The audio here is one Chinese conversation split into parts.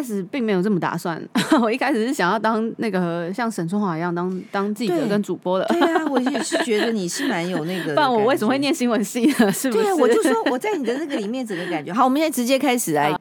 开始并没有这么打算，我一开始是想要当那个像沈春华一样当当记者跟主播的。对啊，我也是觉得你是蛮有那个。不然我为什么会念新闻系呢？是不是？对啊，我就说我在你的那个里面整个感觉。好，我们现在直接开始来。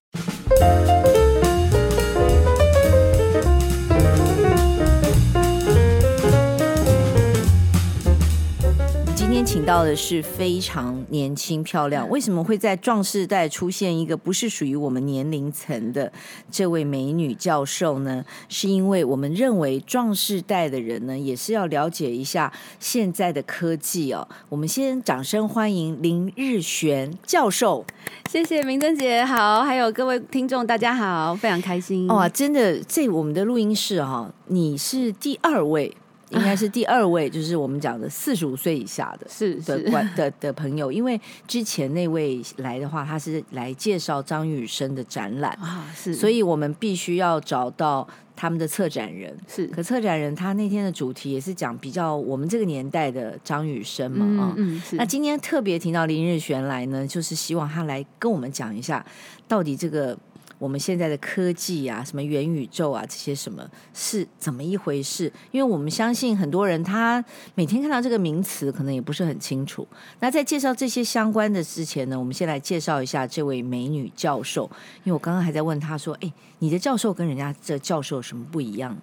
请到的是非常年轻漂亮，为什么会在壮世代出现一个不是属于我们年龄层的这位美女教授呢？是因为我们认为壮世代的人呢，也是要了解一下现在的科技哦。我们先掌声欢迎林日璇教授，谢谢明珍姐好，还有各位听众大家好，非常开心哇！真的，这我们的录音室哈，你是第二位。应该是第二位，就是我们讲的四十五岁以下的，是的关的的朋友。因为之前那位来的话，他是来介绍张雨生的展览啊，是，所以我们必须要找到他们的策展人。是，可策展人他那天的主题也是讲比较我们这个年代的张雨生嘛，啊，嗯，是。那今天特别听到林日璇来呢，就是希望他来跟我们讲一下，到底这个。我们现在的科技啊，什么元宇宙啊，这些什么是怎么一回事？因为我们相信很多人他每天看到这个名词，可能也不是很清楚。那在介绍这些相关的之前呢，我们先来介绍一下这位美女教授。因为我刚刚还在问她说：“哎，你的教授跟人家的教授有什么不一样？”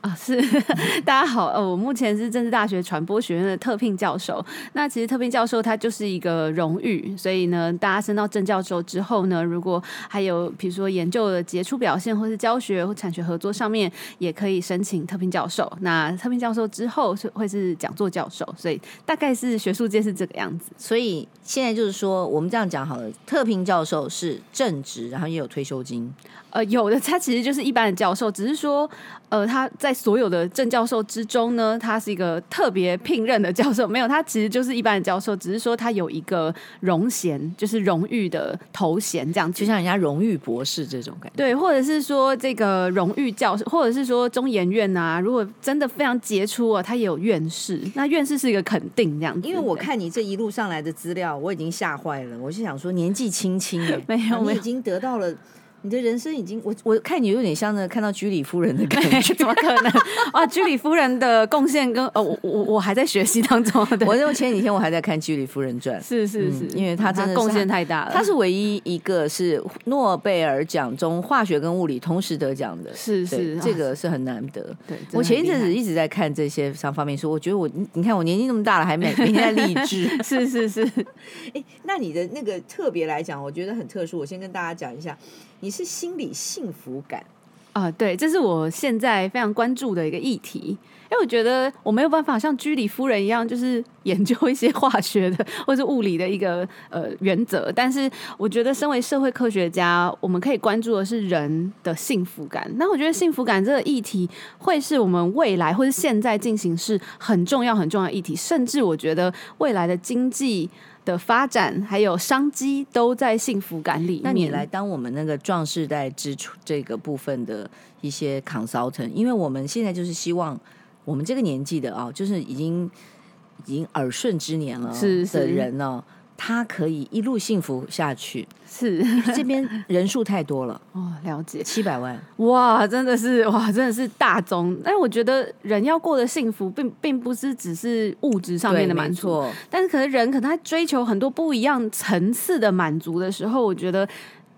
啊，是 大家好，呃，我目前是政治大学传播学院的特聘教授。那其实特聘教授他就是一个荣誉，所以呢，大家升到正教授之后呢，如果还有比如说研究的杰出表现，或是教学或产学合作上面，也可以申请特聘教授。那特聘教授之后是会是讲座教授，所以大概是学术界是这个样子。所以现在就是说，我们这样讲好了，特聘教授是正职，然后也有退休金。呃，有的他其实就是一般的教授，只是说，呃，他在所有的正教授之中呢，他是一个特别聘任的教授。没有，他其实就是一般的教授，只是说他有一个荣衔，就是荣誉的头衔，这样就像人家荣誉博士这种感觉。对，或者是说这个荣誉教授，或者是说中研院啊，如果真的非常杰出啊，他也有院士。那院士是一个肯定这样子。因为我看你这一路上来的资料，我已经吓坏了。我是想说，年纪轻轻 的，没有，你已经得到了。你的人生已经，我我看你有点像那个看到居里夫人的感觉，怎么可能 啊？居里夫人的贡献跟呃，我我我还在学习当中。我因为前几天我还在看《居里夫人传》，是是是，嗯、因为她真的贡献太大了。她是唯一一个是诺贝尔奖中化学跟物理同时得奖的，是是，这个是很难得。对，我前一阵子一直在看这些上方面书，我觉得我 你看我年纪那么大了，还每每天在励志，是是是。哎，那你的那个特别来讲，我觉得很特殊。我先跟大家讲一下。你是心理幸福感啊，对，这是我现在非常关注的一个议题，因为我觉得我没有办法像居里夫人一样，就是 研究一些化学的或是物理的一个呃原则，但是我觉得身为社会科学家，我们可以关注的是人的幸福感。那我觉得幸福感这个议题会是我们未来或是现在进行是很重要很重要的议题，甚至我觉得未来的经济。的发展还有商机都在幸福感里面。那你来当我们那个壮世代支出这个部分的一些 consultant，因为我们现在就是希望我们这个年纪的啊，就是已经已经耳顺之年了的人呢。是是他可以一路幸福下去，是。这边人数太多了。哦，了解。七百万。哇，真的是哇，真的是大宗。但我觉得人要过得幸福并，并并不是只是物质上面的满足，但是可能人可能他追求很多不一样层次的满足的时候，我觉得。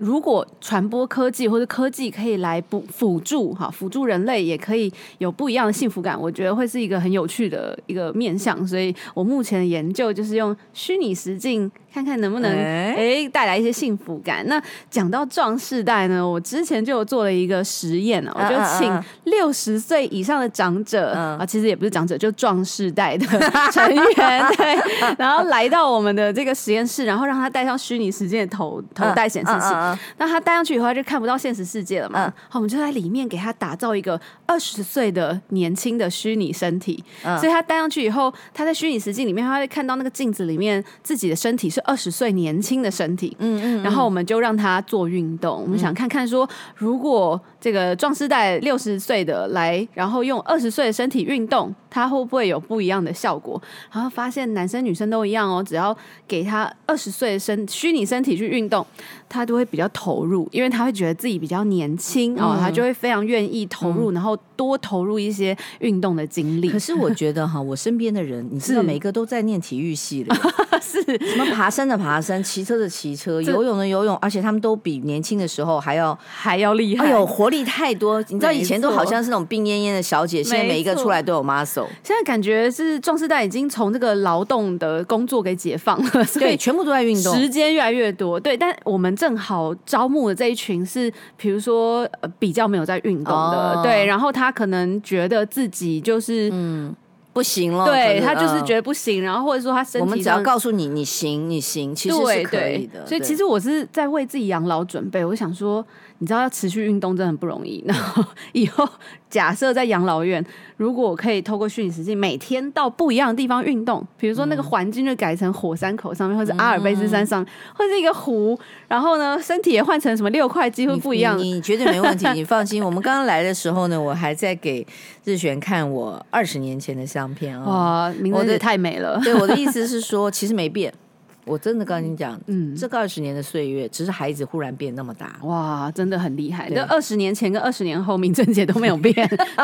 如果传播科技或者科技可以来补辅助哈，辅助人类也可以有不一样的幸福感，我觉得会是一个很有趣的一个面向。所以我目前的研究就是用虚拟实境，看看能不能哎带来一些幸福感。那讲到壮世代呢，我之前就有做了一个实验啊，我就请六十岁以上的长者啊，其实也不是长者，就壮世代的成员 对，然后来到我们的这个实验室，然后让他戴上虚拟实境的头头戴显示器。那他戴上去以后，他就看不到现实世界了嘛？嗯、好，我们就在里面给他打造一个二十岁的年轻的虚拟身体。嗯、所以他戴上去以后，他在虚拟实境里面，他会看到那个镜子里面自己的身体是二十岁年轻的身体。嗯嗯。然后我们就让他做运动，嗯、我们想看看说，如果这个壮士代六十岁的来，然后用二十岁的身体运动，他会不会有不一样的效果？然后发现男生女生都一样哦，只要给他二十岁的身虚拟身体去运动。他都会比较投入，因为他会觉得自己比较年轻哦，他就会非常愿意投入，然后多投入一些运动的精力。可是我觉得哈，我身边的人，你知道，每个都在念体育系的，是什么爬山的爬山，骑车的骑车，游泳的游泳，而且他们都比年轻的时候还要还要厉害，哎呦，活力太多。你知道以前都好像是那种病恹恹的小姐，现在每一个出来都有 muscle。现在感觉是壮士代已经从这个劳动的工作给解放了，对，全部都在运动，时间越来越多。对，但我们正好招募的这一群是，比如说比较没有在运动的，哦、对，然后他可能觉得自己就是嗯。不行了，对，他就是觉得不行，然后或者说他身体，我们只要告诉你你行你行，其实是可以的。所以其实我是在为自己养老准备。我想说，你知道要持续运动真的很不容易。然后以后假设在养老院，如果我可以透过虚拟实境每天到不一样的地方运动，比如说那个环境就改成火山口上面，或者阿尔卑斯山上，或者一个湖，然后呢身体也换成什么六块肌，会不一样。你绝对没问题，你 放心。我们刚刚来的时候呢，我还在给日璇看我二十年前的相。片啊！哇，名字也太美了。对，我的意思 是说，其实没变。我真的跟你讲，嗯，这个二十年的岁月，只是孩子忽然变那么大。哇，真的很厉害。那二十年前跟二十年后，明珍姐都没有变，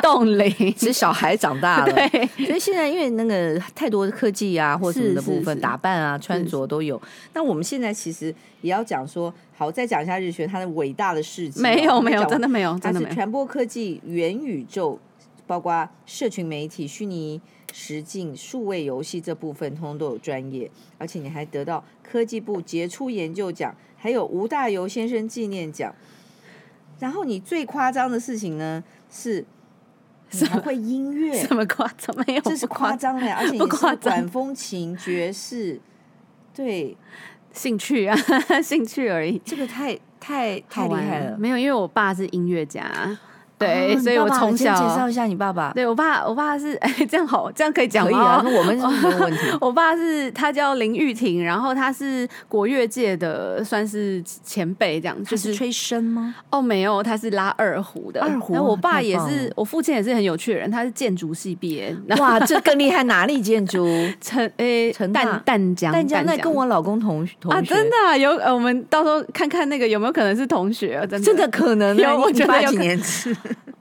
冻龄，只是小孩长大了。对，所以现在因为那个太多的科技啊，或什么的部分，打扮啊、穿着都有。那我们现在其实也要讲说，好，再讲一下日学它的伟大的事迹。没有，没有，真的没有，真的没有。传播科技、元宇宙。包括社群媒体、虚拟实境、数位游戏这部分，通通都有专业，而且你还得到科技部杰出研究奖，还有吴大猷先生纪念奖。然后你最夸张的事情呢，是 你还会音乐？什么夸张？没有，这是夸张的，而且你是管风琴、爵士，对，兴趣啊，兴趣而已。这个太太太厉害了。没有，因为我爸是音乐家。对，哦、所以我从小介绍一下你爸爸。对我爸，我爸是哎，这样好，这样可以讲吗？可以啊，我们是没有问题。我爸是他叫林玉婷，然后他是国乐界的算是前辈，这样就是吹笙吗？哦，没有，他是拉二胡的。二胡。然后我爸也是，我父亲也是很有趣的人，他是建筑系毕业。哇，这 更厉害！哪里建筑？成诶，成淡淡江。淡江那跟我老公同同学。啊，真的、啊、有呃，我们到时候看看那个有没有可能是同学啊？真的，真的可能有，我觉得有几年次。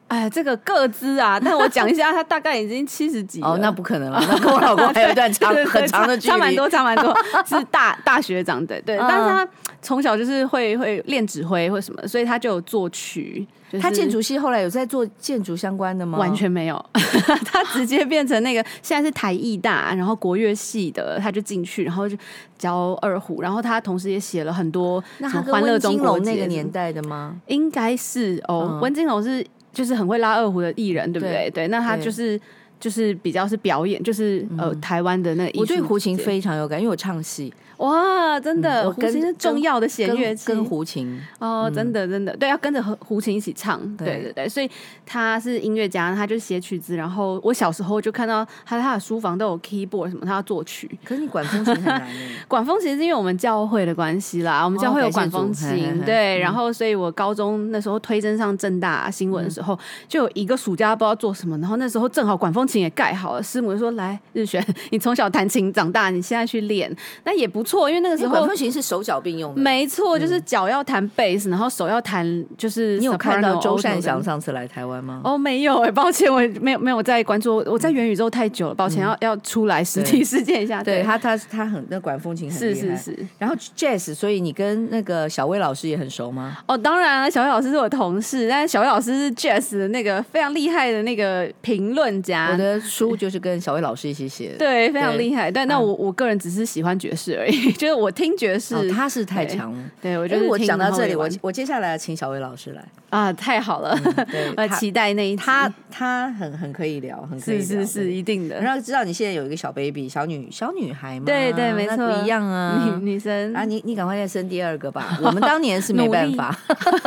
哎，这个个资啊，但我讲一下，他大概已经七十几了。哦，那不可能了，那跟我老公还有一段长 很长的距离，差蛮多，差蛮多，是大大学长，对对。但是他从小就是会会练指挥或什么，所以他就有作曲。他建筑系后来有在做建筑相关的吗？完全没有，他直接变成那个现在是台艺大，然后国乐系的，他就进去，然后就教二胡，然后他同时也写了很多那他欢乐中国那个年代的吗？应该是哦，温金龙是。就是很会拉二胡的艺人，对不对？对，对，那他就是就是比较是表演，就是呃台湾的那个。我对胡琴非常有感，因为我唱戏。哇，真的，胡琴是重要的弦乐器，跟胡琴哦，真的真的，对，要跟着和胡琴一起唱，对对对，所以他是音乐家，他就写曲子。然后我小时候就看到他他的书房都有 keyboard 什么，他要作曲。可是你管风琴很难。管风琴是因为我们教会的关系啦，我们教会有管风琴，对。然后，所以我高中那时候推甄上正大新闻的时候，就有一个暑假不知道做什么，然后那时候正好管风琴也盖好了，师母就说：“来，日璇，你从小弹琴长大，你现在去练，那也不。”错，因为那个时候管风琴是手脚并用的，没错，就是脚要弹贝斯，然后手要弹，就是你有看到周善祥上次来台湾吗？哦，没有哎，抱歉，我没有没有在关注，我在元宇宙太久了，抱歉，要要出来实体世界一下。对他，他他很那管风琴很厉害，是是是。然后 Jazz，所以你跟那个小薇老师也很熟吗？哦，当然了，小薇老师是我同事，但是小薇老师是 Jazz 的那个非常厉害的那个评论家，我的书就是跟小薇老师一起写的，对，非常厉害。但那我我个人只是喜欢爵士而已，就是我听。觉是、哦，他是太强了。对，我觉得我讲到这里，我我接下来要请小薇老师来啊，太好了，我期待那一他他很很可以聊，很可以聊，是是是，一定的。然后知道你现在有一个小 baby，小女小女孩嘛？对对，没错，不一样啊，女女生啊，你你赶快再生第二个吧。我们当年是没办法，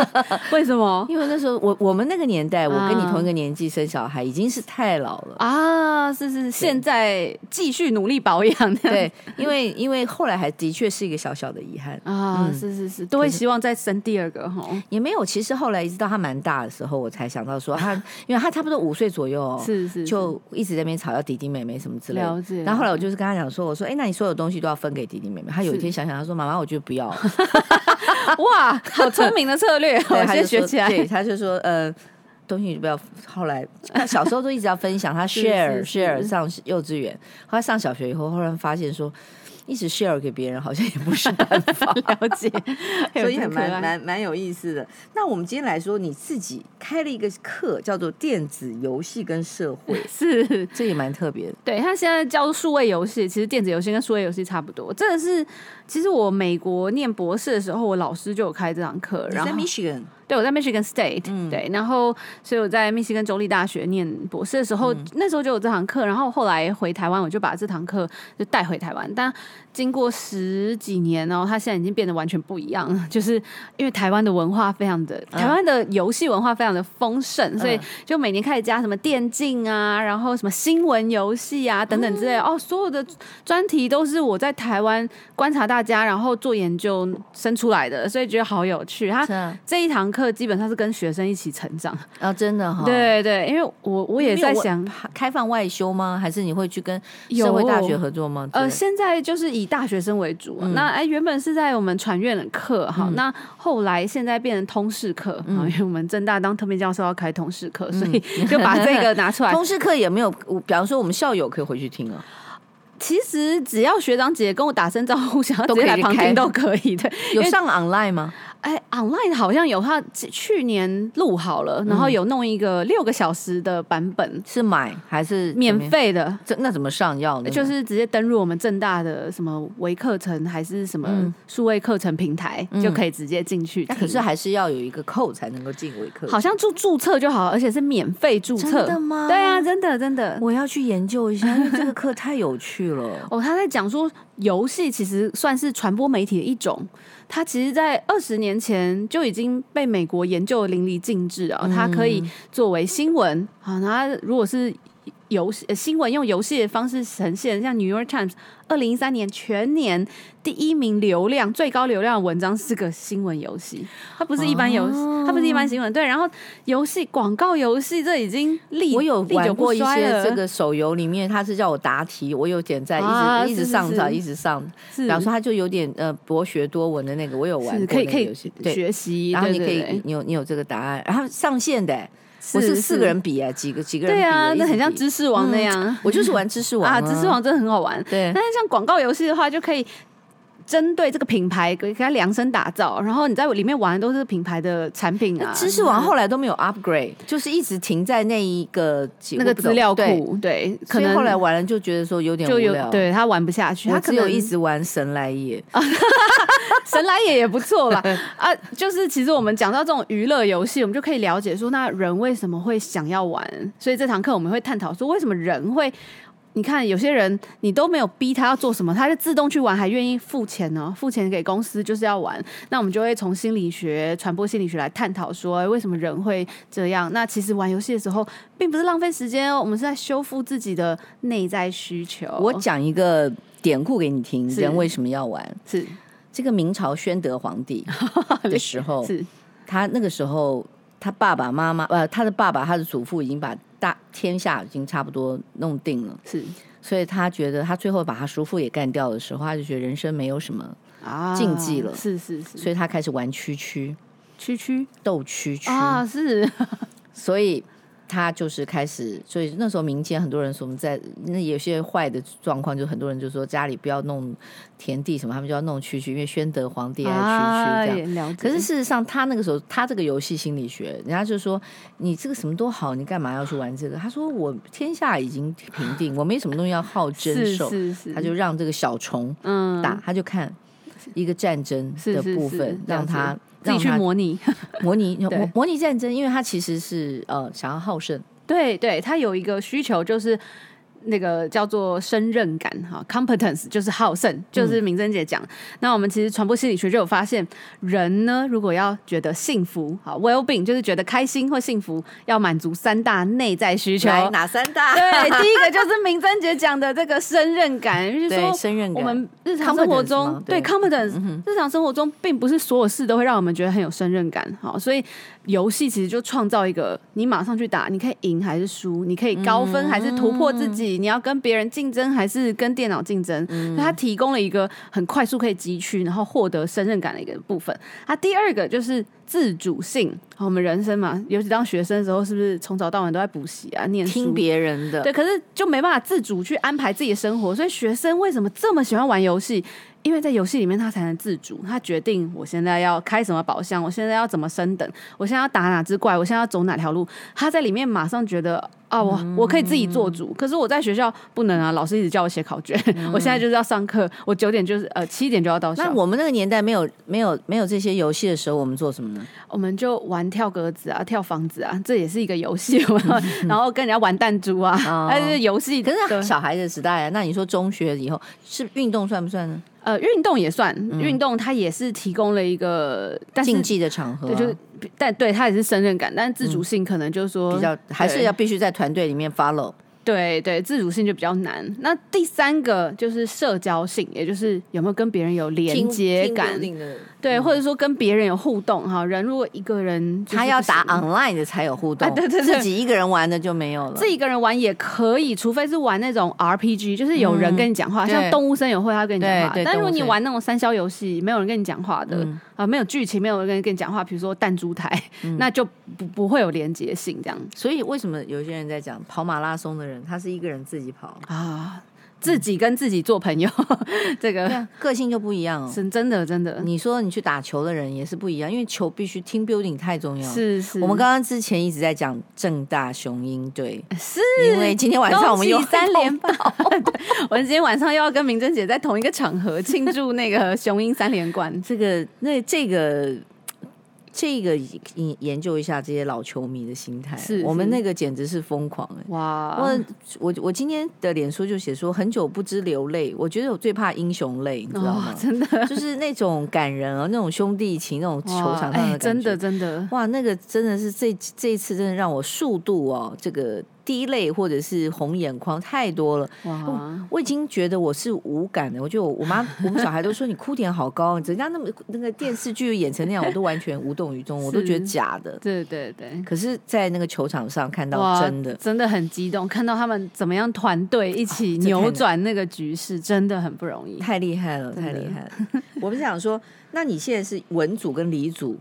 为什么？因为那时候我我们那个年代，我跟你同一个年纪生小孩已经是太老了啊，是是，现在继续努力保养。对，因为因为后来还的确是一个小小的遗憾啊，是是是，都会希望再生第二个哈，也没有。其实后来一直到他蛮大的时候，我才想到说 他，因为他差不多五岁左右，是是，就一直在那边吵要弟弟妹妹什么之类的。然后后来我就是跟他讲说，我说，哎，那你所有东西都要分给弟弟妹妹。他有一天想想，他说，妈妈，我觉得不要。哇，好聪明的策略，我先学起来。对，他就说呃。东西就不要。后来小时候都一直要分享，他 share share 上幼稚园，后来上小学以后，忽然发现说，一直 share 给别人好像也不是办法。了解，所以也蛮蛮蛮有意思的。那我们今天来说，你自己开了一个课，叫做电子游戏跟社会，是这也蛮特别的。对，他现在教数位游戏，其实电子游戏跟数位游戏差不多。这个是其实我美国念博士的时候，我老师就有开这堂课，然后 Michigan。对，我在 Michigan State，、嗯、对，然后所以我在密西根州立大学念博士的时候，嗯、那时候就有这堂课，然后后来回台湾，我就把这堂课就带回台湾。但经过十几年，然后它现在已经变得完全不一样了，就是因为台湾的文化非常的，台湾的游戏文化非常的丰盛，嗯、所以就每年开始加什么电竞啊，然后什么新闻游戏啊等等之类、嗯、哦，所有的专题都是我在台湾观察大家，然后做研究生出来的，所以觉得好有趣。他这一堂课。课基本上是跟学生一起成长啊，真的哈。对对，因为我我也在想开放外修吗？还是你会去跟社会大学合作吗？呃，现在就是以大学生为主。嗯、那哎，原本是在我们传院的课哈，嗯、那后来现在变成通识课啊，嗯、因为我们正大当特别教授要开通识课，所以 就把这个拿出来。通识课也没有，比方说我们校友可以回去听啊。其实只要学长姐跟我打声招呼，想要直接来旁听都可以。对，有上 online 吗？哎，online 好像有，他去年录好了，然后有弄一个六个小时的版本，是买还是免费的？这那怎么上要呢？就是直接登入我们正大的什么微课程还是什么数位课程平台，就可以直接进去。可是还是要有一个 code 才能够进微课。好像注注册就好，而且是免费注册。真的吗？对啊，真的真的。我要去研究一下，因为这个课太有趣了。哦，他在讲说游戏其实算是传播媒体的一种。它其实，在二十年前就已经被美国研究的淋漓尽致啊！它可以作为新闻啊，它如果是游戏新闻用游戏的方式呈现，像《New York Times》二零一三年全年第一名流量最高流量的文章是个新闻游戏，它不是一般游戏，哦、它不是一般新闻。对，然后游戏广告游戏这已经历我有玩过一些这个手游里面，它是叫我答题，我有点在一直、啊、一直上涨，一直上。比方说，它就有点呃博学多闻的那个，我有玩过那个游戏，可以可以学习。然后你可以，你有你有这个答案，然后上线的。不是四个人比啊，几个几个人比？对啊，那很像知识王那样。我就是玩知识王啊，知识王真的很好玩。对，但是像广告游戏的话，就可以针对这个品牌给它量身打造，然后你在里面玩的都是品牌的产品啊。知识王后来都没有 upgrade，就是一直停在那一个那个资料库。对，可能后来玩了就觉得说有点无聊，对他玩不下去，他只有一直玩神来也。神来也也不错啦 啊！就是其实我们讲到这种娱乐游戏，我们就可以了解说，那人为什么会想要玩？所以这堂课我们会探讨说，为什么人会？你看有些人你都没有逼他要做什么，他就自动去玩，还愿意付钱呢？付钱给公司就是要玩。那我们就会从心理学、传播心理学来探讨说，为什么人会这样？那其实玩游戏的时候，并不是浪费时间哦，我们是在修复自己的内在需求。我讲一个典故给你听，人为什么要玩？是。这个明朝宣德皇帝的时候，是他那个时候，他爸爸妈妈呃，他的爸爸他的祖父已经把大天下已经差不多弄定了，是，所以他觉得他最后把他叔父也干掉的时候，他就觉得人生没有什么禁忌了，是是是，所以他开始玩蛐蛐，蛐蛐？斗蛐蛐。啊，是，所以。他就是开始，所以那时候民间很多人说，我们在那有些坏的状况，就很多人就说家里不要弄田地什么，他们就要弄蛐蛐，因为宣德皇帝爱蛐蛐这样。可是事实上，他那个时候他这个游戏心理学，人家就说你这个什么都好，你干嘛要去玩这个？他说我天下已经平定，我没什么东西要好 争受，他就让这个小虫打，他就看一个战争的部分，让他。自己去模拟，模拟 模模拟战争，因为他其实是呃想要好胜，对对，他有一个需求就是。那个叫做胜任感哈，competence 就是好胜，就是明珍姐讲。嗯、那我们其实传播心理学就有发现，人呢如果要觉得幸福，好 well-being 就是觉得开心或幸福，要满足三大内在需求。哪三大？对，第一个就是明珍姐讲的这个胜任感，就是说胜任感。我们日常生活中对 competence，日常生活中并不是所有事都会让我们觉得很有胜任感，好，所以。游戏其实就创造一个，你马上去打，你可以赢还是输，你可以高分还是突破自己，戏，你要跟别人竞争还是跟电脑竞争？嗯，它提供了一个很快速可以汲取，然后获得胜任感的一个部分。它第二个就是自主性。我们人生嘛，尤其当学生的时候，是不是从早到晚都在补习啊、念书、听别人的？对，可是就没办法自主去安排自己的生活。所以学生为什么这么喜欢玩游戏？因为在游戏里面，他才能自主，他决定我现在要开什么宝箱，我现在要怎么升等，我现在要打哪只怪，我现在要走哪条路。他在里面马上觉得啊，我我可以自己做主。可是我在学校不能啊，老师一直叫我写考卷，嗯、我现在就是要上课，我九点就是呃七点就要到校。那我们那个年代没有没有没有这些游戏的时候，我们做什么呢？我们就玩跳格子啊，跳房子啊，这也是一个游戏。然后跟人家玩弹珠啊，还是游戏。可是小孩子时代啊，那你说中学以后是运动算不算呢？呃，运动也算运动，它也是提供了一个竞技的场合，对，就是但对他也是胜任感，但自主性可能就是说比较还是要必须在团队里面 follow。对对，自主性就比较难。那第三个就是社交性，也就是有没有跟别人有连接感，对，或者说跟别人有互动哈。人如果一个人他要打 online 的才有互动，对对对，自己一个人玩的就没有了。自己一个人玩也可以，除非是玩那种 RPG，就是有人跟你讲话，像动物森友会他跟你讲话。但如果你玩那种三消游戏，没有人跟你讲话的啊，没有剧情，没有人跟你讲话，比如说弹珠台，那就不不会有连接性这样。所以为什么有些人在讲跑马拉松的人？他是一个人自己跑啊，自己跟自己做朋友，嗯、这个个性就不一样哦。是真的，真的。你说你去打球的人也是不一样，因为球必须 team building 太重要。是是。我们刚刚之前一直在讲正大雄鹰队，是因为今天晚上我们有三连霸。我们今天晚上又要跟明珍姐在同一个场合庆祝那个雄鹰三连冠。这个那这个。这个研研究一下这些老球迷的心态，是我们那个简直是疯狂哎！哇，我我我今天的脸书就写说，很久不知流泪，我觉得我最怕英雄泪，你知道吗？真的，就是那种感人啊，那种兄弟情，那种球场上的感觉，真的真的哇，那个真的是这这一次真的让我速度哦，这个。滴泪或者是红眼眶太多了，哇我！我已经觉得我是无感的。我觉得我我妈我们小孩都说你哭点好高，人家那么那个电视剧演成那样，我都完全无动于衷，我都觉得假的。对对对。可是，在那个球场上看到真的，真的很激动，看到他们怎么样团队一起扭转那个局势，真的很不容易，太厉害了，太厉害了。我们想说，那你现在是文组跟理组？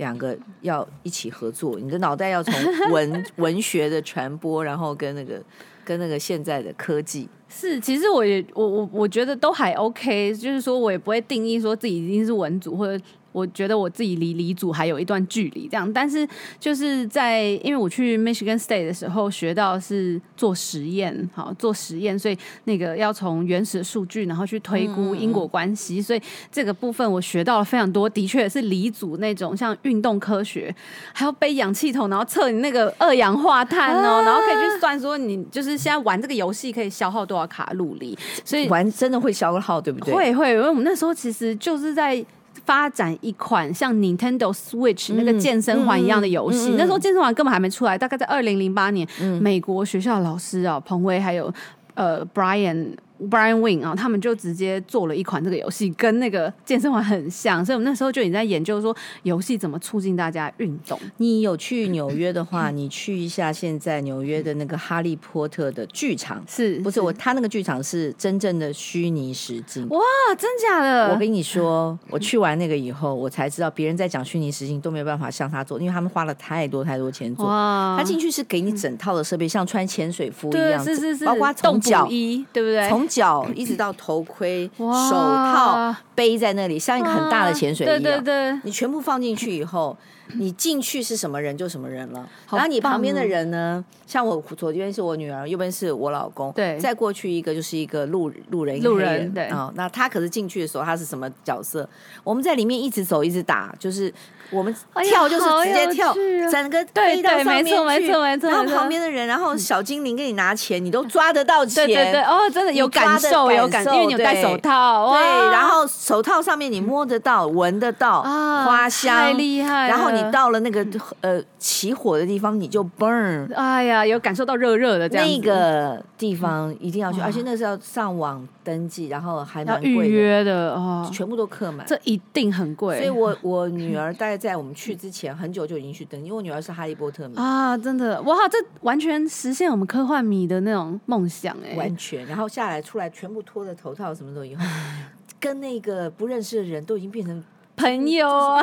两个要一起合作，你的脑袋要从 文文学的传播，然后跟那个跟那个现在的科技是，其实我也我我我觉得都还 OK，就是说我也不会定义说自己一定是文组或者。我觉得我自己离离组还有一段距离，这样，但是就是在因为我去 Michigan State 的时候学到是做实验，好做实验，所以那个要从原始的数据，然后去推估因果关系，所以这个部分我学到了非常多，的确是离组那种像运动科学，还要背氧气筒，然后测你那个二氧化碳哦，然后可以去算说你就是现在玩这个游戏可以消耗多少卡路里，所以玩真的会消耗，对不对？会会，因为我们那时候其实就是在。发展一款像 Nintendo Switch 那个健身环一样的游戏，嗯嗯嗯、那时候健身环根本还没出来，大概在二零零八年，嗯、美国学校老师啊，彭威还有呃 Brian。Brian Wing 啊，他们就直接做了一款这个游戏，跟那个健身环很像，所以我们那时候就已经在研究说，游戏怎么促进大家运动。你有去纽约的话，你去一下现在纽约的那个哈利波特的剧场，是不是我？他那个剧场是真正的虚拟实境。哇，真假的？我跟你说，我去完那个以后，我才知道别人在讲虚拟实境都没有办法像他做，因为他们花了太多太多钱做。哇，他进去是给你整套的设备，像穿潜水服一样，是是是，包括从脚衣，对不对？从脚一直到头盔、手套背在那里，像一个很大的潜水衣。对对对，你全部放进去以后，你进去是什么人就什么人了。然后你旁边的人呢，像我左边是我女儿，右边是我老公。对，再过去一个就是一个路路人，路人。对啊，那他可是进去的时候他是什么角色？我们在里面一直走，一直打，就是。我们跳就是直接跳，整个飞到上面去，然后旁边的人，然后小精灵给你拿钱，你都抓得到钱。对对对，哦，真的有感受，有感受，因为你有戴手套。对，然后手套上面你摸得到、闻得到花香，太厉害。然后你你到了那个呃起火的地方，你就 burn。哎呀，有感受到热热的这样。那个地方一定要去，而且那是要上网登记，然后还蛮贵的。预约的哦，全部都客满，这一定很贵。所以我我女儿大概在我们去之前很久就已经去登，因为我女儿是哈利波特迷啊，真的哇，这完全实现我们科幻迷的那种梦想哎，完全。然后下来出来，全部脱了头套，什么都以后，跟那个不认识的人都已经变成。朋友啊，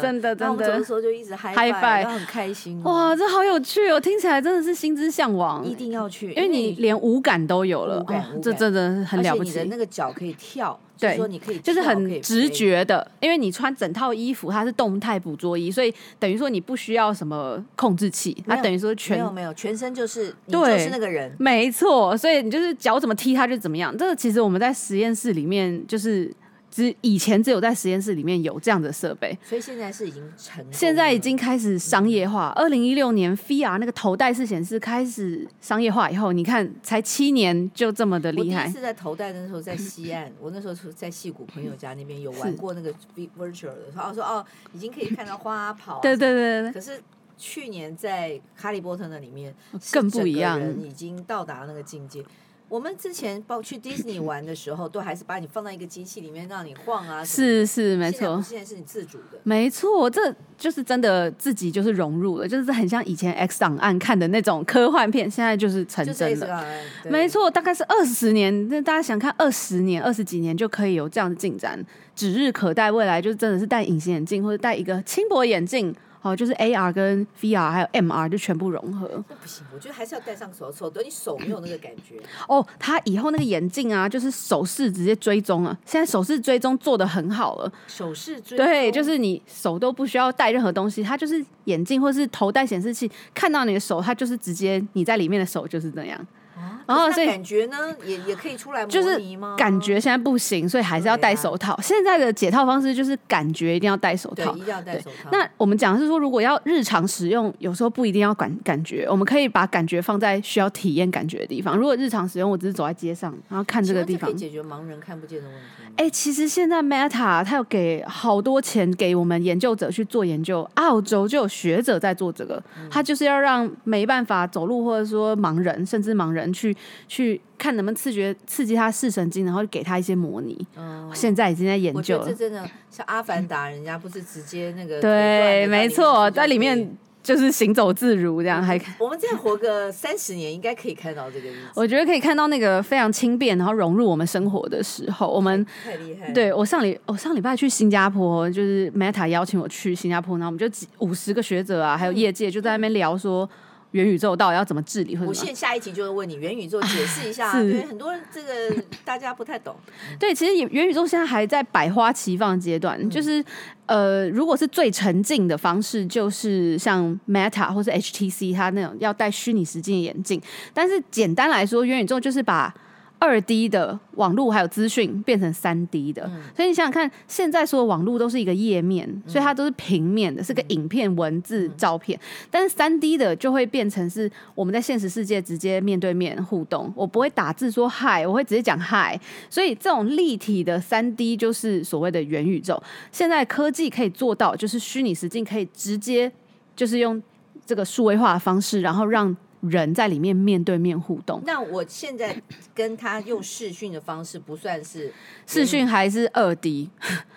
真的真的，我们走的时候就一直嗨嗨，然后很开心。哇，这好有趣哦！听起来真的是心之向往，一定要去，因为你连五感都有了，这真的很了不起。你的那个脚可以跳，对，说你可以，就是很直觉的，因为你穿整套衣服，它是动态捕捉衣，所以等于说你不需要什么控制器，它等于说全没有没有，全身就是你就是那个人，没错。所以你就是脚怎么踢它就怎么样。这个其实我们在实验室里面就是。只以前只有在实验室里面有这样的设备，所以现在是已经成，现在已经开始商业化。二零一六年 VR 那个头戴式显示开始商业化以后，你看才七年就这么的厉害。我第一次在头戴的时候在西岸，我那时候在戏谷朋友家那边有玩过那个 virtual 的，然后说哦，已经可以看到花跑。对对对对。可是去年在哈利波特那里面更不一样，已经到达那个境界。我们之前包括去迪士尼玩的时候，都还是把你放在一个机器里面让你晃啊。是是没错，现在是你自主的。没错，这就是真的自己就是融入了，就是很像以前 X 档案看的那种科幻片，现在就是成真了。没错，大概是二十年，那大家想看二十年、二十几年就可以有这样的进展，指日可待。未来就真的是戴隐形眼镜或者戴一个轻薄眼镜。哦，就是 AR 跟 VR 还有 MR 就全部融合。那不行，我觉得还是要戴上手手，等你手没有那个感觉。哦，他以后那个眼镜啊，就是手势直接追踪啊。现在手势追踪做的很好了。手势追踪。对，就是你手都不需要带任何东西，它就是眼镜或是头戴显示器，看到你的手，它就是直接你在里面的手就是这样。然后所以感觉呢，也也可以出来模拟吗？感觉现在不行，所以还是要戴手套。现在的解套方式就是感觉一定要戴手套，一定要戴手套。那我们讲的是说，如果要日常使用，有时候不一定要感感觉，我们可以把感觉放在需要体验感觉的地方。如果日常使用，我只是走在街上，然后看这个地方，可以解决盲人看不见的问题。哎，其实现在 Meta 它有给好多钱给我们研究者去做研究，澳洲就有学者在做这个，他就是要让没办法走路或者说盲人，甚至盲人去去。看能不能刺激刺激他视神经，然后给他一些模拟。嗯，现在已经在研究了。我觉得这真的像阿凡达，人家不是直接那个对，没错，在里面就是行走自如这样。还我们再活个三十年，应该可以看到这个。我觉得可以看到那个非常轻便，然后融入我们生活的时候，我们太厉害。对，我上礼我上礼拜去新加坡，就是 Meta 邀请我去新加坡，然后我们就几五十个学者啊，还有业界就在那边聊说。元宇宙到底要怎么治理？我现在下一集就是问你元宇宙，解释一下，因为很多人这个大家不太懂。对，其实元宇宙现在还在百花齐放阶段，嗯、就是呃，如果是最沉浸的方式，就是像 Meta 或是 HTC 它那种要戴虚拟实境的眼镜。但是简单来说，元宇宙就是把二 D 的网络还有资讯变成三 D 的，嗯、所以你想想看，现在所有网络都是一个页面，所以它都是平面的，是个影片、文字、照片。但是三 D 的就会变成是我们在现实世界直接面对面互动，我不会打字说嗨，我会直接讲嗨。所以这种立体的三 D 就是所谓的元宇宙。现在科技可以做到，就是虚拟实境可以直接就是用这个数位化的方式，然后让。人在里面面对面互动。那我现在跟他用视讯的方式，不算是视讯还是二 D，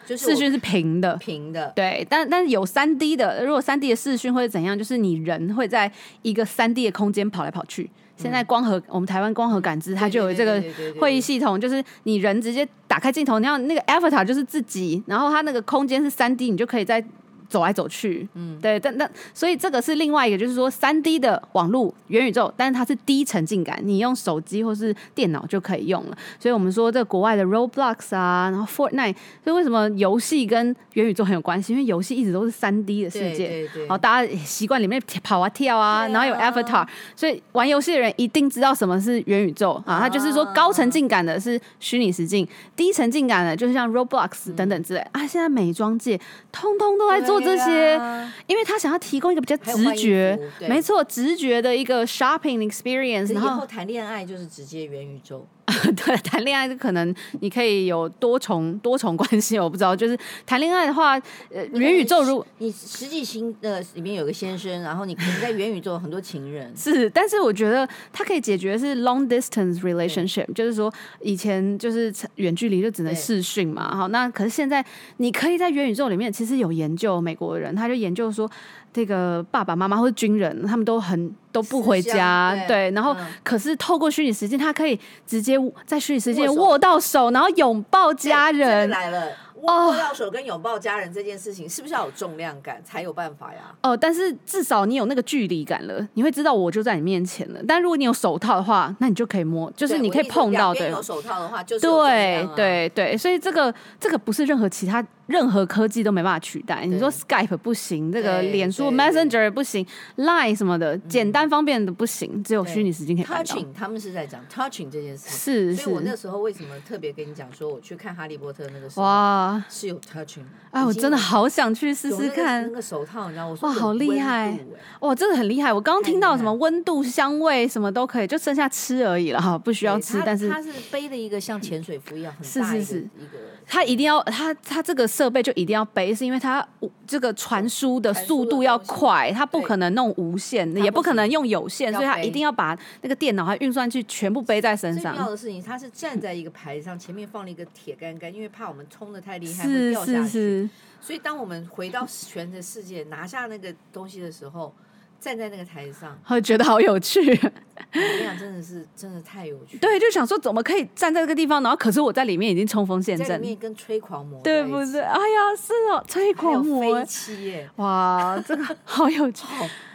就是视讯是平的，平的。对，但但是有三 D 的，如果三 D 的视讯会怎样？就是你人会在一个三 D 的空间跑来跑去。现在光合，我们台湾光合感知它就有这个会议系统，就是你人直接打开镜头，你要那个 Avatar 就是自己，然后它那个空间是三 D，你就可以在。走来走去，嗯，对，但但所以这个是另外一个，就是说三 D 的网络元宇宙，但是它是低沉浸感，你用手机或是电脑就可以用了。所以我们说这个国外的 Roblox 啊，然后 Fortnite，所以为什么游戏跟元宇宙很有关系？因为游戏一直都是三 D 的世界，对对对，好，大家习惯里面跑啊跳啊，啊然后有 Avatar，所以玩游戏的人一定知道什么是元宇宙啊。它就是说高沉浸感的是虚拟实境，低沉浸感的就是像 Roblox 等等之类、嗯、啊。现在美妆界通通都在做。这些，因为他想要提供一个比较直觉，没错，直觉的一个 shopping experience。然后谈恋爱就是直接元宇宙。对，谈恋爱可能你可以有多重多重关系，我不知道。就是谈恋爱的话，呃，元宇宙如果你实际性的里面有个先生，然后你可能在元宇宙有很多情人。是，但是我觉得它可以解决的是 long distance relationship，就是说以前就是远距离就只能视讯嘛。好，那可是现在你可以在元宇宙里面，其实有研究美国人，他就研究说。这个爸爸妈妈或者军人，他们都很都不回家，对，对。然后，嗯、可是透过虚拟实境，他可以直接在虚拟实境握到手，然后拥抱家人。来了。握到手跟拥抱家人这件事情，是不是要有重量感才有办法呀？哦，但是至少你有那个距离感了，你会知道我就在你面前了。但如果你有手套的话，那你就可以摸，就是你可以碰到。对，有手套的话，就是对对对，所以这个这个不是任何其他。任何科技都没办法取代。你说 Skype 不行，这个脸书 Messenger 不行，Line 什么的，简单方便的不行，只有虚拟时间可以看到。Touching，他们是在讲 Touching 这件事。是是。所以我那时候为什么特别跟你讲说，我去看哈利波特那个时候，哇，是有 Touching。哎，我真的好想去试试看。那个手套，你知道我说哇，好厉害！哇，真的很厉害。我刚刚听到什么温度、香味什么都可以，就剩下吃而已了哈，不需要吃。但是它是背的一个像潜水服一样很大一个一个。它一定要，它它这个设备就一定要背，是因为它这个传输的速度要快，它不可能弄无线，也不可能用有线，所以它一定要把那个电脑和运算器全部背在身上。最重要的事情，它是站在一个牌子上，前面放了一个铁杆杆，因为怕我们冲的太厉害会掉下去。是是是。所以当我们回到全的世界，拿下那个东西的时候。站在那个台子上，会觉得好有趣。讲，真的是真的太有趣。对，就想说怎么可以站在这个地方，然后可是我在里面已经冲锋陷阵，在里面跟吹狂魔，对不对？哎呀，是哦，吹狂魔，耶！哇，这个 好有趣。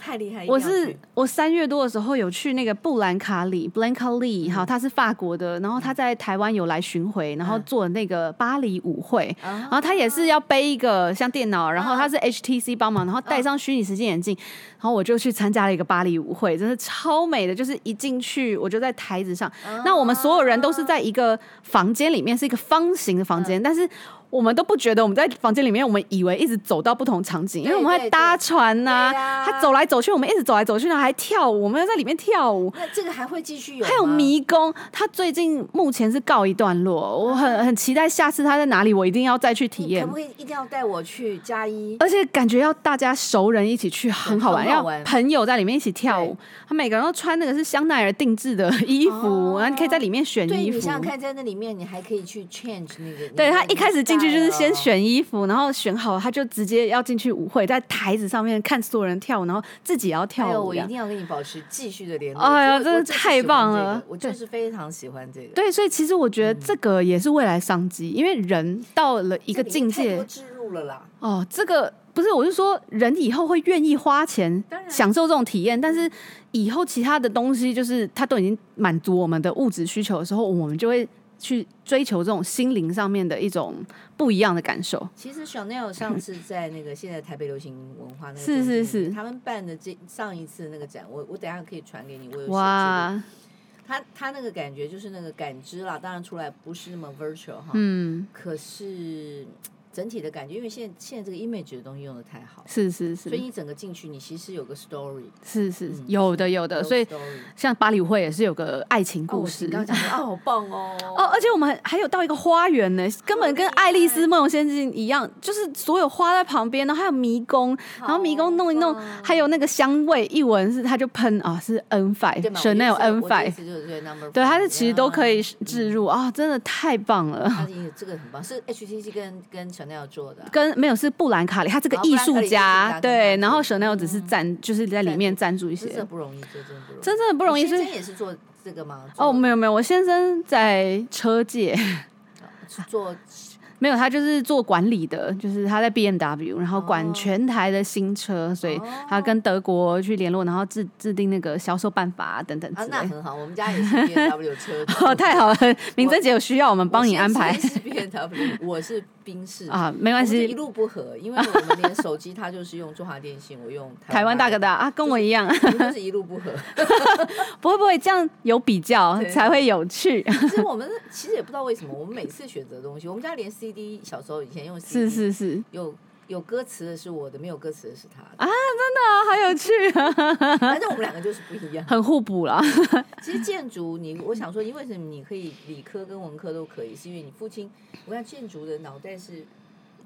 太厉害！我是我三月多的时候有去那个布兰卡里 （Blanca Lee），好，他是法国的，然后他在台湾有来巡回，然后做那个巴黎舞会，然后他也是要背一个像电脑，然后他是 HTC 帮忙，然后戴上虚拟实境眼镜，然后我就去参加了一个巴黎舞会，真的超美的，就是一进去我就在台子上，那我们所有人都是在一个房间里面，是一个方形的房间，但是。我们都不觉得我们在房间里面，我们以为一直走到不同场景，因为我们会搭船呐、啊，他走来走去，我们一直走来走去，然后还跳舞，我们要在里面跳舞。那这个还会继续有？还有迷宫，他最近目前是告一段落，我很很期待下次他在哪里，我一定要再去体验。可不可以一定要带我去加一？而且感觉要大家熟人一起去，很好玩，要朋友在里面一起跳舞。他每个人都穿那个是香奈儿定制的衣服，然后你可以在里面选衣服。你想看在那里面，你还可以去 change 那个。对，他一开始进。就是先选衣服，然后选好，他就直接要进去舞会，在台子上面看所有人跳舞，然后自己也要跳舞。哎、我一定要跟你保持继续的联络。哎呀，真的太棒了！我就是非常喜欢这个。对，所以其实我觉得这个也是未来商机，因为人到了一个境界，太置入了啦。哦，这个不是，我是说人以后会愿意花钱享受这种体验，但是以后其他的东西就是它都已经满足我们的物质需求的时候，我们就会。去追求这种心灵上面的一种不一样的感受。其实 Chanel 上次在那个现在台北流行文化那个是是是他们办的这上一次那个展，我我等下可以传给你。我有哇，他他那个感觉就是那个感知啦，当然出来不是那么 virtual 哈，嗯，可是。整体的感觉，因为现在现在这个 image 的东西用的太好，是是是，所以你整个进去，你其实有个 story，是是有的有的，所以像巴黎舞会也是有个爱情故事。刚刚讲的啊，好棒哦！哦，而且我们还有到一个花园呢，根本跟《爱丽丝梦游仙境》一样，就是所有花在旁边，然后还有迷宫，然后迷宫弄一弄，还有那个香味，一闻是它就喷啊，是 N Five，Chanel N Five，对，它是其实都可以置入啊，真的太棒了。这个很棒，是 HTC 跟跟。Chanel 做的，跟没有是布兰卡里，他这个艺术家对，然后 Chanel 只是赞，就是在里面赞助一些，真的不容易，这真的不容易，真的不容易。先生也是做这个吗？哦，没有没有，我先生在车界做。没有，他就是做管理的，就是他在 BMW，然后管全台的新车，哦、所以他跟德国去联络，然后制制定那个销售办法等等之类。啊，那很好，我们家也是 BMW 车。哦，太好了，明珍姐有需要，我们帮你安排。是 BMW，我是宾士啊，没关系，一路不合，因为我们连手机他就是用中华电信，我用台湾 大哥大啊，跟我一样，就是一路不合。不会不会，这样有比较才会有趣。其实我们其实也不知道为什么，我们每次选择东西，我们家连。CD 小时候以前用 CD，是是是，有有歌词的是我的，没有歌词的是他的啊，真的、啊、好有趣啊！反正我们两个就是不一样，很互补啦。其实建筑，你我想说，你为什么你可以理科跟文科都可以？是因为你父亲，我看建筑的脑袋是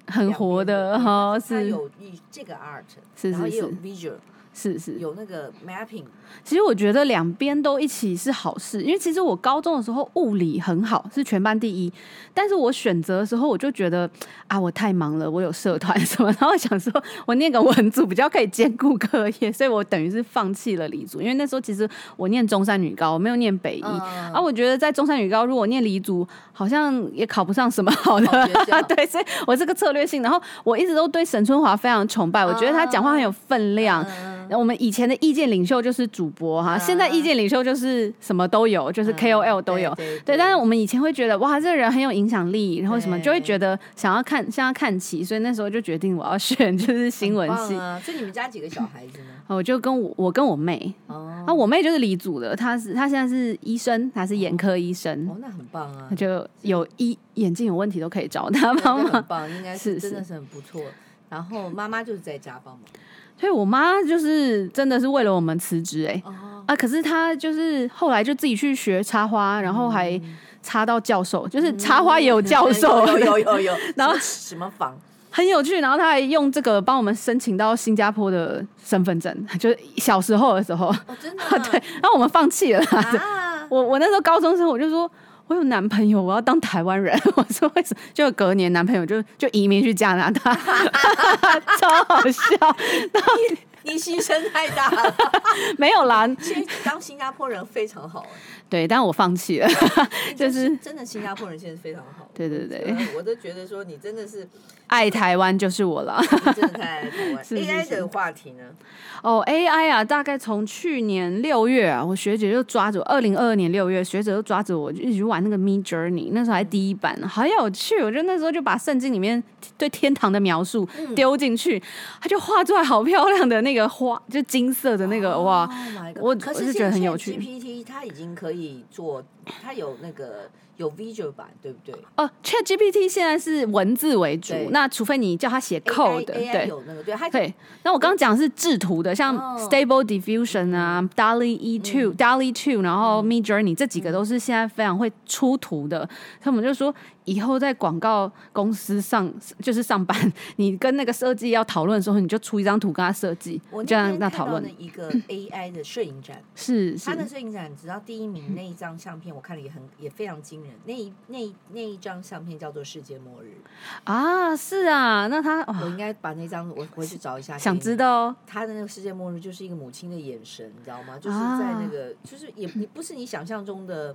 很活的哈，是他有这个 art，是是是，然后也有 visual。是是。有那个 mapping，其实我觉得两边都一起是好事，因为其实我高中的时候物理很好，是全班第一，但是我选择的时候我就觉得啊，我太忙了，我有社团什么，然后我想说我念个文组比较可以兼顾课业，所以我等于是放弃了理组，因为那时候其实我念中山女高，我没有念北一，嗯、啊，我觉得在中山女高如果念理组，好像也考不上什么好的，好 对，所以我这个策略性，然后我一直都对沈春华非常崇拜，我觉得他讲话很有分量。我们以前的意见领袖就是主播哈，现在意见领袖就是什么都有，就是 KOL 都有。对，但是我们以前会觉得哇，这个人很有影响力，然后什么就会觉得想要看，向他看齐，所以那时候就决定我要选就是新闻系。所以你们家几个小孩子呢？我就跟我我跟我妹，哦，我妹就是理组的，她是她现在是医生，她是眼科医生。哦，那很棒啊！就有医眼睛有问题都可以找她帮忙。很棒，应该是真的是很不错。然后妈妈就是在家帮忙。所以我妈就是真的是为了我们辞职哎啊！可是她就是后来就自己去学插花，然后还插到教授，就是插花也有教授，有有有有。然后什么房很有趣，然后她还用这个帮我们申请到新加坡的身份证，就是小时候的时候。真的 对，然后我们放弃了。我我那时候高中生，我就说。我有男朋友，我要当台湾人。我说为什么？就隔年男朋友就就移民去加拿大，超好笑。你牺牲太大了，没有啦。其实当新加坡人非常好。对，但我放弃了。就是真的，新加坡人现在非常好。对对对，我都觉得说你真的是 爱台湾就是我了。真的太爱台湾。AI 的话题呢？哦，AI 啊，大概从去年六月啊，我学姐就抓着我，二零二二年六月，学姐就抓着我，就一直玩那个 Midjourney，那时候还第一版，好有趣。我觉得那时候就把圣经里面对天堂的描述丢进去，他就画出来好漂亮的那个花，就金色的那个哇，我我是觉得很有趣。GPT 它已经可以。做，它有那个有 visual 版，对不对？哦，Chat GPT 现在是文字为主，那除非你叫它写 code，对，有那个对，对。那我刚刚讲的是制图的，像 Stable Diffusion 啊，DALL-E E Two、DALL-E Two，然后 Midjourney 这几个都是现在非常会出图的。他们就说。以后在广告公司上 就是上班，你跟那个设计要讨论的时候，你就出一张图跟他设计，这样那讨论。一个 AI 的摄影展，是他的摄影展，只要第一名那一张相片，我看了也很也非常惊人。那一那那一张相片叫做《世界末日》啊，是啊，那他我应该把那张我回去找一下，想知道他的那个世界末日就是一个母亲的眼神，你知道吗？就是在那个，就是也你不是你想象中的。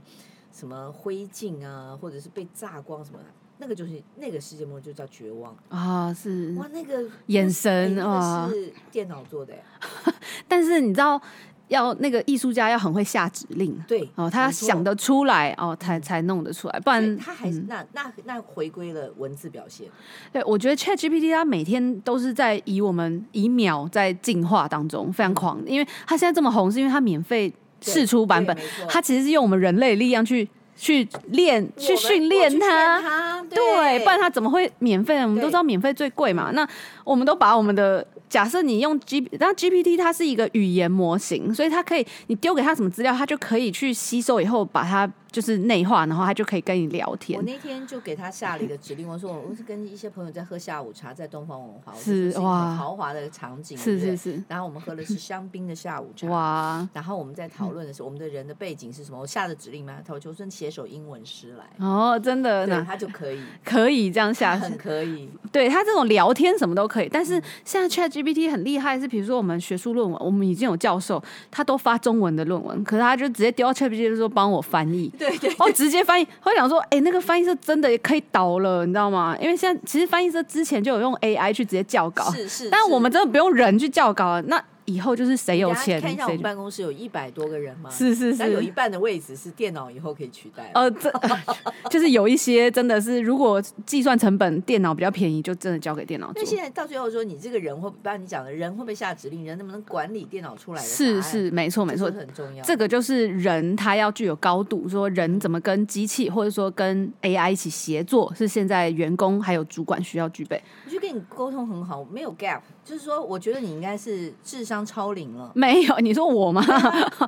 什么灰烬啊，或者是被炸光什么的，那个就是那个世界末日就叫绝望啊！是哇，那个眼神啊，是电脑做的呀。但是你知道，要那个艺术家要很会下指令，对哦，他想得出来哦，才才弄得出来，不然他还是那那那回归了文字表现。对，我觉得 ChatGPT 它每天都是在以我们以秒在进化当中，非常狂，因为它现在这么红，是因为它免费。释出版本，它其实是用我们人类力量去去练、去训练它，对，不然它怎么会免费？我们都知道免费最贵嘛。那我们都把我们的。假设你用 G，那 GPT 它是一个语言模型，所以它可以，你丢给它什么资料，它就可以去吸收，以后把它就是内化，然后它就可以跟你聊天。我那天就给他下了一个指令，我说我是跟一些朋友在喝下午茶，在东方文化，是哇，豪华的场景，是是是。然后我们喝的是香槟的下午茶，哇。然后我们在讨论的是我们的人的背景是什么，我下的指令嘛，投求生写首英文诗来。哦，真的，那他就可以，可以这样下，很可以。对他这种聊天什么都可以，但是现在 Chat GPT 很厉害，是比如说我们学术论文，我们已经有教授，他都发中文的论文，可是他就直接丢到 ChatGPT 说帮我翻译，对对，哦，直接翻译。会想说，哎、欸，那个翻译社真的也可以倒了，你知道吗？因为现在其实翻译社之前就有用 AI 去直接校稿，是是，但我们真的不用人去校稿，那。以后就是谁有钱。看一下我们办公室有一百多个人吗？是是是，有一半的位置是电脑以后可以取代。呃，这 就是有一些真的是，如果计算成本电脑比较便宜，就真的交给电脑做。那现在到最后说，你这个人会，不然你讲的人会不会下指令？人能不能管理电脑出来的？是是，没错没错，很重要。这个就是人他要具有高度，说人怎么跟机器或者说跟 AI 一起协作，是现在员工还有主管需要具备。我觉得跟你沟通很好，没有 gap。就是说，我觉得你应该是智商超龄了。没有，你说我吗？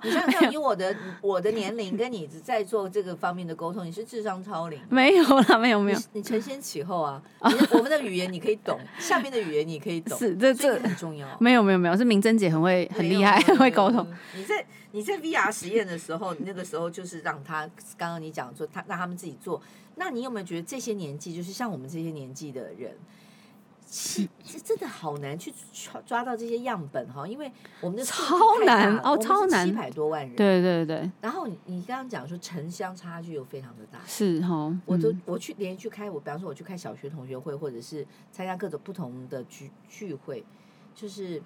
你想想看，以我的我的年龄跟你在做这个方面的沟通，你是智商超龄。没有啦，没有没有。你承先启后啊！我们的语言你可以懂，下面的语言你可以懂，是这这很重要。没有没有没有，是明珍姐很会很厉害，很 会沟通。你在你在 VR 实验的时候，那个时候就是让他刚刚你讲说他让他们自己做。那你有没有觉得这些年纪，就是像我们这些年纪的人？七，这真的好难去抓抓到这些样本哈，因为我们的超难哦，超难，七百多万人，对对对。然后你刚刚讲说城乡差距又非常的大，是哈、哦，我都我去连续开我，比方说我去开小学同学会，或者是参加各种不同的聚聚会，就是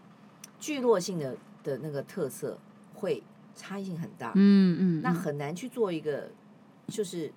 聚落性的的那个特色会差异性很大，嗯嗯，那很难去做一个就是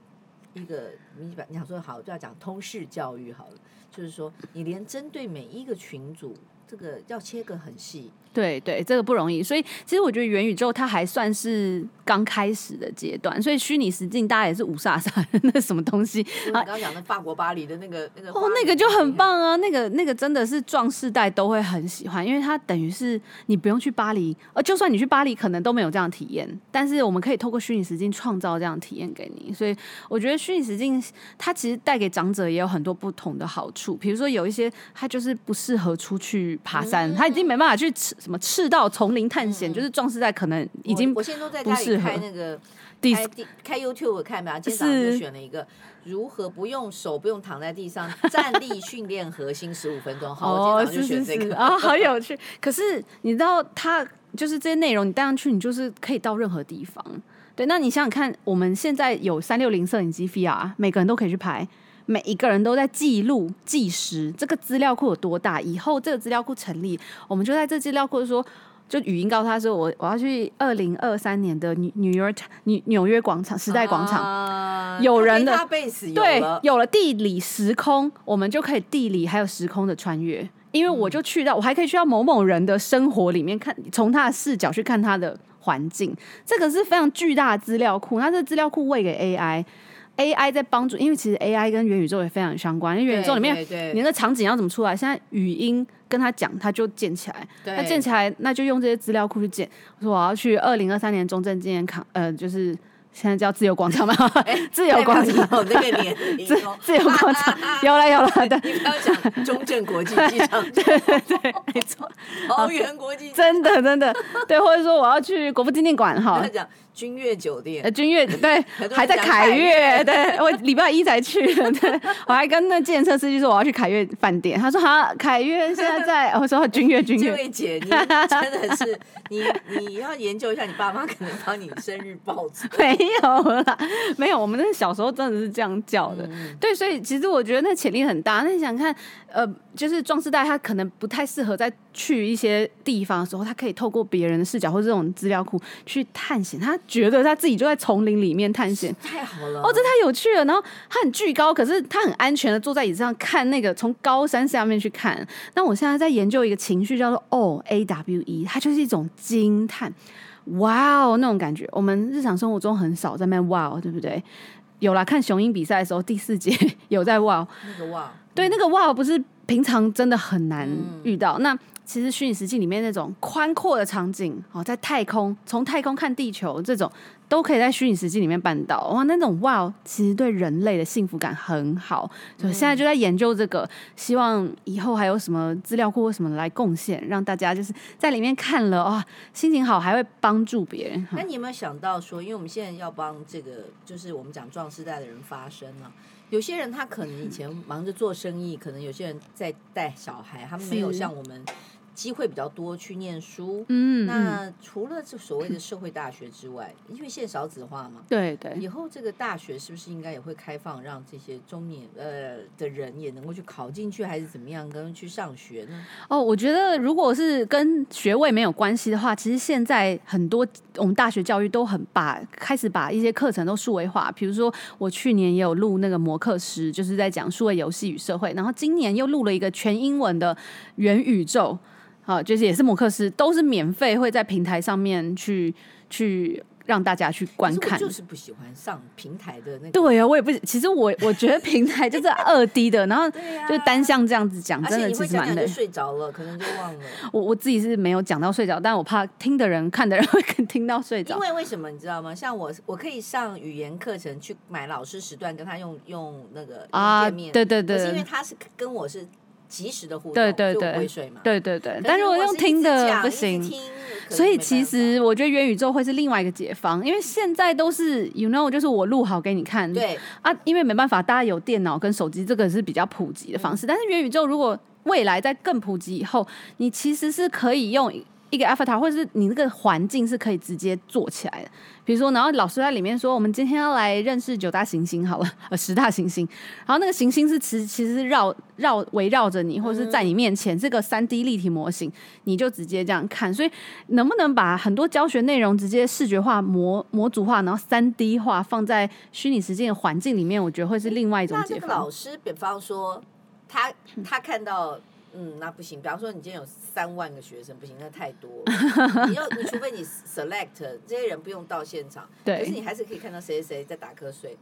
一个你把你想说好就要讲通识教育好了。就是说，你连针对每一个群组，这个要切割很细。对对，这个不容易。所以其实我觉得元宇宙它还算是刚开始的阶段，所以虚拟实境大家也是五煞煞那什么东西。我刚刚讲的法国巴黎的那个那个哦，那个就很棒啊，那个那个真的是壮世代都会很喜欢，因为它等于是你不用去巴黎，呃，就算你去巴黎可能都没有这样体验，但是我们可以透过虚拟实境创造这样体验给你。所以我觉得虚拟实境它其实带给长者也有很多不同的好处，比如说有一些他就是不适合出去爬山，他已经没办法去吃。什么赤道丛林探险，嗯、就是壮士在可能已经。我现在都在家里开那个开开 YouTube 看吧，今天早上就选了一个如何不用手不用躺在地上 站立训练核心十五分钟。好，哦、我今天早上就选这个啊、哦，好有趣。可是你知道，它就是这些内容，你带上去，你就是可以到任何地方。对，那你想想看，我们现在有三六零摄影机 VR，每个人都可以去拍。每一个人都在记录、计时，这个资料库有多大？以后这个资料库成立，我们就在这资料库说，就语音告诉他说，我我要去二零二三年的纽纽约纽纽约广场、时代广场，啊、有人的对，有了地理时空，我们就可以地理还有时空的穿越，因为我就去到，我还可以去到某某人的生活里面看，从他的视角去看他的环境，这个是非常巨大的资料库，那这资料库喂给 AI。AI 在帮助，因为其实 AI 跟元宇宙也非常相关。因为元宇宙里面，你那个场景要怎么出来？现在语音跟他讲，他就建起来。那建起来，那就用这些资料库去建。我说我要去二零二三年中正纪念堂，呃，就是。现在叫自由广场吗？自由广场，那个年 自自由广场，有了有了的。你不要讲中正国际机场，对对对，没错。桃园国际，真的真的，对，或者说我要去国父纪念馆哈。讲君悦酒店，呃，君悦对，还在凯悦，对我礼拜一才去的，对，我还跟那计程车司机说我要去凯悦饭店，他说好，凯悦现在在，我说君悦君悦。这位姐，你真的是你你要研究一下，你爸妈可能帮你生日报错。没有啦，没有，我们那小时候真的是这样叫的，嗯、对，所以其实我觉得那潜力很大。那你想看，呃，就是壮士代他可能不太适合在去一些地方的时候，他可以透过别人的视角或者这种资料库去探险。他觉得他自己就在丛林里面探险，太好了，哦，这太有趣了。然后他很巨高，可是他很安全的坐在椅子上看那个从高山下面去看。那我现在在研究一个情绪，叫做 O A W E，它就是一种惊叹。哇哦，那种感觉，我们日常生活中很少在那哇哦，对不对？有啦，看雄鹰比赛的时候，第四节 有在哇哦，那个哇，对，那个哇哦不是平常真的很难遇到。嗯、那其实虚拟实境里面那种宽阔的场景，哦，在太空，从太空看地球这种。都可以在虚拟实境里面办到哇！那种哇，其实对人类的幸福感很好。所以现在就在研究这个，希望以后还有什么资料库或什么来贡献，让大家就是在里面看了哇，心情好，还会帮助别人。那你有没有想到说，因为我们现在要帮这个，就是我们讲壮世代的人发声呢？有些人他可能以前忙着做生意，可能有些人在带小孩，他们没有像我们。机会比较多去念书，嗯，那除了这所谓的社会大学之外，因为现在少子化嘛，对对，以后这个大学是不是应该也会开放，让这些中年呃的人也能够去考进去，还是怎么样，跟去上学呢？哦，我觉得如果是跟学位没有关系的话，其实现在很多我们大学教育都很把开始把一些课程都数位化，比如说我去年也有录那个模课师，就是在讲数位游戏与社会，然后今年又录了一个全英文的元宇宙。啊，就是也是摩克斯，都是免费会在平台上面去去让大家去观看。就是不喜欢上平台的那个。对啊，我也不，其实我我觉得平台就是 二 D 的，然后就单向这样子讲，真的其实蛮累。睡着了，可能就忘了。我我自己是没有讲到睡着，但我怕听的人、看的人 会听到睡着。因为为什么你知道吗？像我，我可以上语言课程去买老师时段，跟他用用那个。啊，对对对，是因为他是跟我是。及时的互动，对对对，对对对。但是我用听的不行，所以其实我觉得元宇宙会是另外一个解方，因为现在都是 you know，就是我录好给你看。对啊，因为没办法，大家有电脑跟手机，这个是比较普及的方式。但是元宇宙如果未来在更普及以后，你其实是可以用。一个 avatar，或者是你那个环境是可以直接做起来的。比如说，然后老师在里面说：“我们今天要来认识九大行星，好了，呃，十大行星。”然后那个行星是其实其实是绕绕围绕着你，或者是在你面前，嗯、这个三 D 立体模型，你就直接这样看。所以，能不能把很多教学内容直接视觉化、模模组化，然后三 D 化，放在虚拟实践的环境里面？我觉得会是另外一种解法。老师，比方说，他他看到。嗯，那不行。比方说，你今天有三万个学生，不行，那太多。你要，你除非你 select 这些人不用到现场，对，可是你还是可以看到谁谁谁在打瞌睡，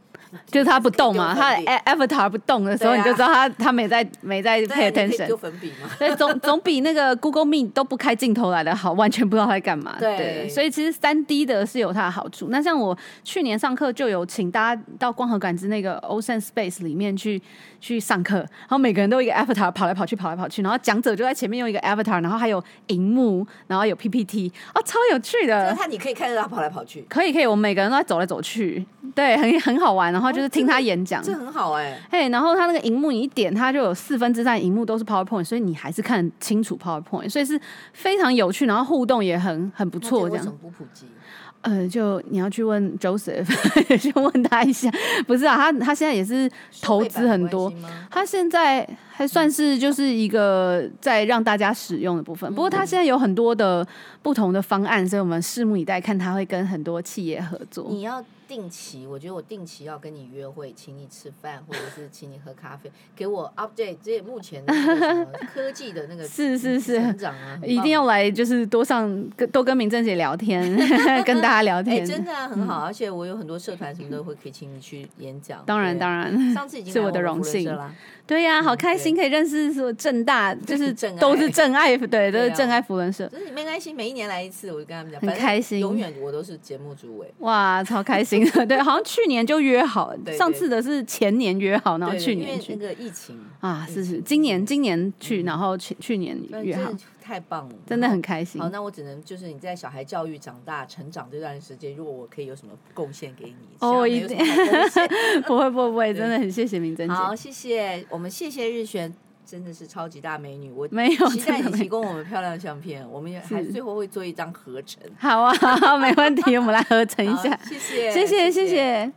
就是他不动嘛，他的 avatar 不动的时候，你就知道他他没在没在 pay attention。丢粉笔嘛，对，总 总比那个 Google Meet 都不开镜头来的好，完全不知道他在干嘛。对，所以其实三 D 的是有它的好处。那像我去年上课就有请大家到光合感知那个 Ocean Space 里面去去上课，然后每个人都有一个 avatar 跑来跑去，跑来跑去。然后讲者就在前面用一个 avatar，然后还有荧幕，然后有 PPT，哦，超有趣的。他你可以看着他跑来跑去。可以可以，我们每个人都在走来走去，对，很很好玩。然后就是听他演讲，哦、这，很好哎、欸。嘿，然后他那个荧幕你一点，他就有四分之三荧幕都是 PowerPoint，所以你还是看清楚 PowerPoint，所以是非常有趣，然后互动也很很不错。这样。不普及？呃，就你要去问 Joseph，去问他一下。不是啊，他他现在也是投资很多，他现在。还算是就是一个在让大家使用的部分，不过他现在有很多的不同的方案，所以我们拭目以待，看他会跟很多企业合作。你要定期，我觉得我定期要跟你约会，请你吃饭，或者是请你喝咖啡，给我 update 这目前的科技的那个是是是。成长啊，一定要来就是多上跟多跟明珍姐聊天，跟大家聊天，欸、真的、啊、很好，而且我有很多社团什么都会可以请你去演讲，当然当然，上次已经是我的荣幸。啦。对呀、啊，好开心可以认识说正大，就是 都是正爱，对，都是正爱福伦社。就是没关系，每一年来一次，我就跟他们讲，很开心，永远我都是节目主委。哇，超开心的，对，好像去年就约好，上次的是前年约好，然后去年去。那个疫情啊，是是，今年今年去，然后去去年约好。太棒了，真的很开心。好，那我只能就是你在小孩教育长大成长这段时间，如果我可以有什么贡献给你，哦，一定 不会不会不会，真的很谢谢明珍姐。好，谢谢我们谢谢日璇，真的是超级大美女。我没有期待你提供我们漂亮的相片，我们也还最后会做一张合成。好啊，好，没问题，我们来合成一下。谢谢，谢谢，谢谢。